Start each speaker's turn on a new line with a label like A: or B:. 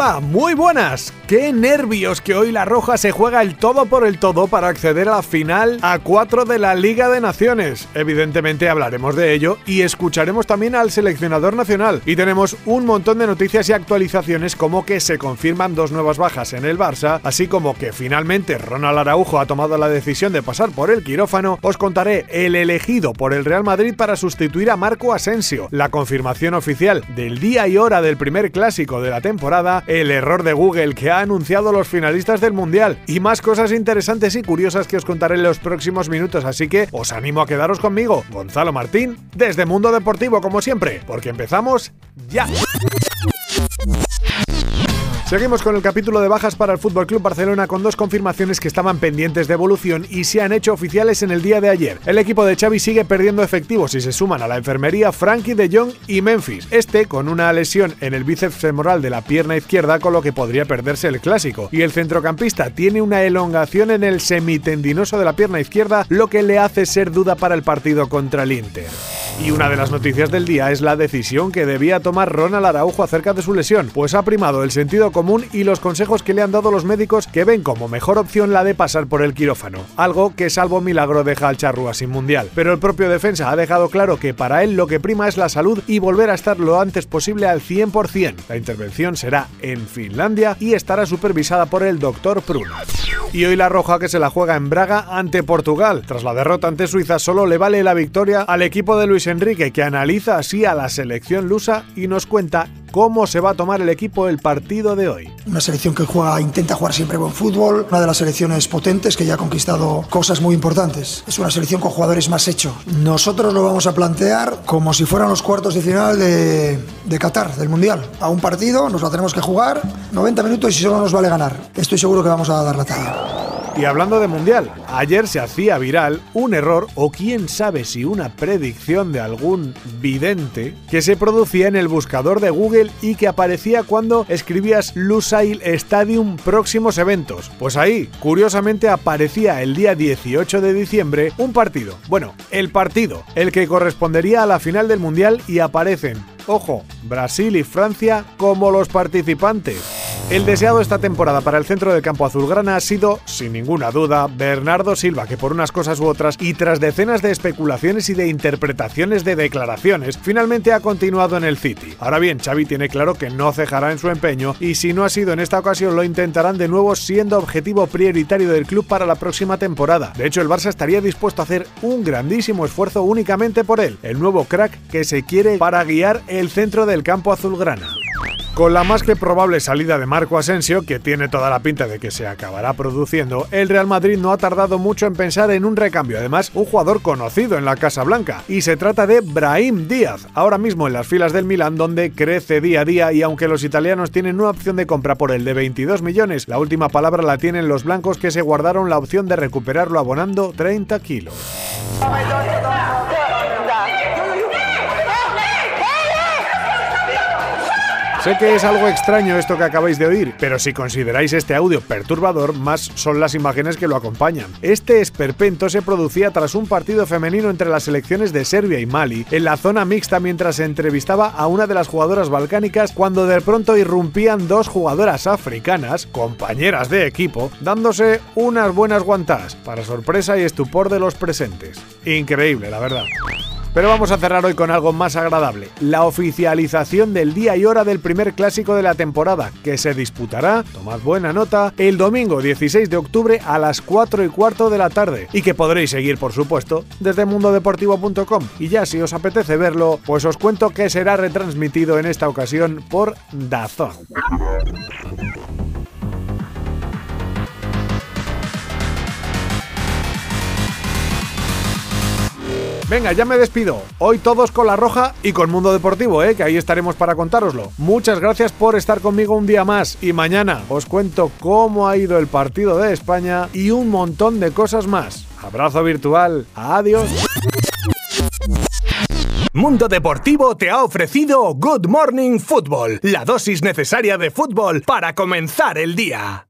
A: Hola, muy buenas. Qué nervios que hoy la Roja se juega el todo por el todo para acceder a la final a 4 de la Liga de Naciones. Evidentemente hablaremos de ello y escucharemos también al seleccionador nacional. Y tenemos un montón de noticias y actualizaciones como que se confirman dos nuevas bajas en el Barça, así como que finalmente Ronald Araujo ha tomado la decisión de pasar por el quirófano. Os contaré el elegido por el Real Madrid para sustituir a Marco Asensio, la confirmación oficial del día y hora del primer clásico de la temporada el error de Google que ha anunciado los finalistas del Mundial y más cosas interesantes y curiosas que os contaré en los próximos minutos, así que os animo a quedaros conmigo, Gonzalo Martín, desde Mundo Deportivo como siempre, porque empezamos ya. Seguimos con el capítulo de bajas para el Fútbol Club Barcelona con dos confirmaciones que estaban pendientes de evolución y se han hecho oficiales en el día de ayer. El equipo de Xavi sigue perdiendo efectivos y se suman a la enfermería Frankie de Jong y Memphis. Este con una lesión en el bíceps femoral de la pierna izquierda con lo que podría perderse el clásico. Y el centrocampista tiene una elongación en el semitendinoso de la pierna izquierda, lo que le hace ser duda para el partido contra el Inter. Y una de las noticias del día es la decisión que debía tomar Ronald Araujo acerca de su lesión, pues ha primado el sentido común y los consejos que le han dado los médicos que ven como mejor opción la de pasar por el quirófano, algo que salvo milagro deja al charrúa sin mundial. Pero el propio defensa ha dejado claro que para él lo que prima es la salud y volver a estar lo antes posible al 100%. La intervención será en Finlandia y estará supervisada por el doctor Pruna. Y hoy la Roja que se la juega en Braga ante Portugal. Tras la derrota ante Suiza solo le vale la victoria al equipo de Luis Enrique que analiza así a la selección lusa y nos cuenta cómo se va a tomar el equipo el partido de hoy.
B: Una selección que juega, intenta jugar siempre buen fútbol, una de las selecciones potentes que ya ha conquistado cosas muy importantes. Es una selección con jugadores más hechos. Nosotros lo vamos a plantear como si fueran los cuartos de final de, de Qatar, del Mundial. A un partido nos lo tenemos que jugar 90 minutos y solo nos vale ganar. Estoy seguro que vamos a dar la talla.
A: Y hablando de Mundial, ayer se hacía viral un error o quién sabe si una predicción de algún vidente que se producía en el buscador de Google y que aparecía cuando escribías Lusail Stadium próximos eventos. Pues ahí, curiosamente, aparecía el día 18 de diciembre un partido. Bueno, el partido, el que correspondería a la final del Mundial y aparecen ojo, Brasil y Francia como los participantes. El deseado esta temporada para el centro del campo azulgrana ha sido, sin ninguna duda, Bernardo Silva, que por unas cosas u otras y tras decenas de especulaciones y de interpretaciones de declaraciones, finalmente ha continuado en el City. Ahora bien, Xavi tiene claro que no cejará en su empeño y si no ha sido en esta ocasión lo intentarán de nuevo siendo objetivo prioritario del club para la próxima temporada. De hecho, el Barça estaría dispuesto a hacer un grandísimo esfuerzo únicamente por él, el nuevo crack que se quiere para guiar el centro del campo azulgrana. Con la más que probable salida de Marco Asensio, que tiene toda la pinta de que se acabará produciendo, el Real Madrid no ha tardado mucho en pensar en un recambio, además un jugador conocido en la Casa Blanca, y se trata de Brahim Díaz, ahora mismo en las filas del Milan donde crece día a día y aunque los italianos tienen una opción de compra por el de 22 millones, la última palabra la tienen los blancos que se guardaron la opción de recuperarlo abonando 30 kilos. Sé que es algo extraño esto que acabáis de oír, pero si consideráis este audio perturbador, más son las imágenes que lo acompañan. Este esperpento se producía tras un partido femenino entre las selecciones de Serbia y Mali, en la zona mixta mientras se entrevistaba a una de las jugadoras balcánicas, cuando de pronto irrumpían dos jugadoras africanas, compañeras de equipo, dándose unas buenas guantas, para sorpresa y estupor de los presentes. Increíble, la verdad. Pero vamos a cerrar hoy con algo más agradable, la oficialización del día y hora del primer clásico de la temporada, que se disputará, tomad buena nota, el domingo 16 de octubre a las 4 y cuarto de la tarde, y que podréis seguir, por supuesto, desde mundodeportivo.com. Y ya si os apetece verlo, pues os cuento que será retransmitido en esta ocasión por Dazón. Venga, ya me despido. Hoy todos con la roja y con Mundo Deportivo, ¿eh? que ahí estaremos para contároslo. Muchas gracias por estar conmigo un día más y mañana os cuento cómo ha ido el partido de España y un montón de cosas más. Abrazo virtual. Adiós. Mundo Deportivo te ha ofrecido Good Morning Football, la dosis necesaria de fútbol para comenzar el día.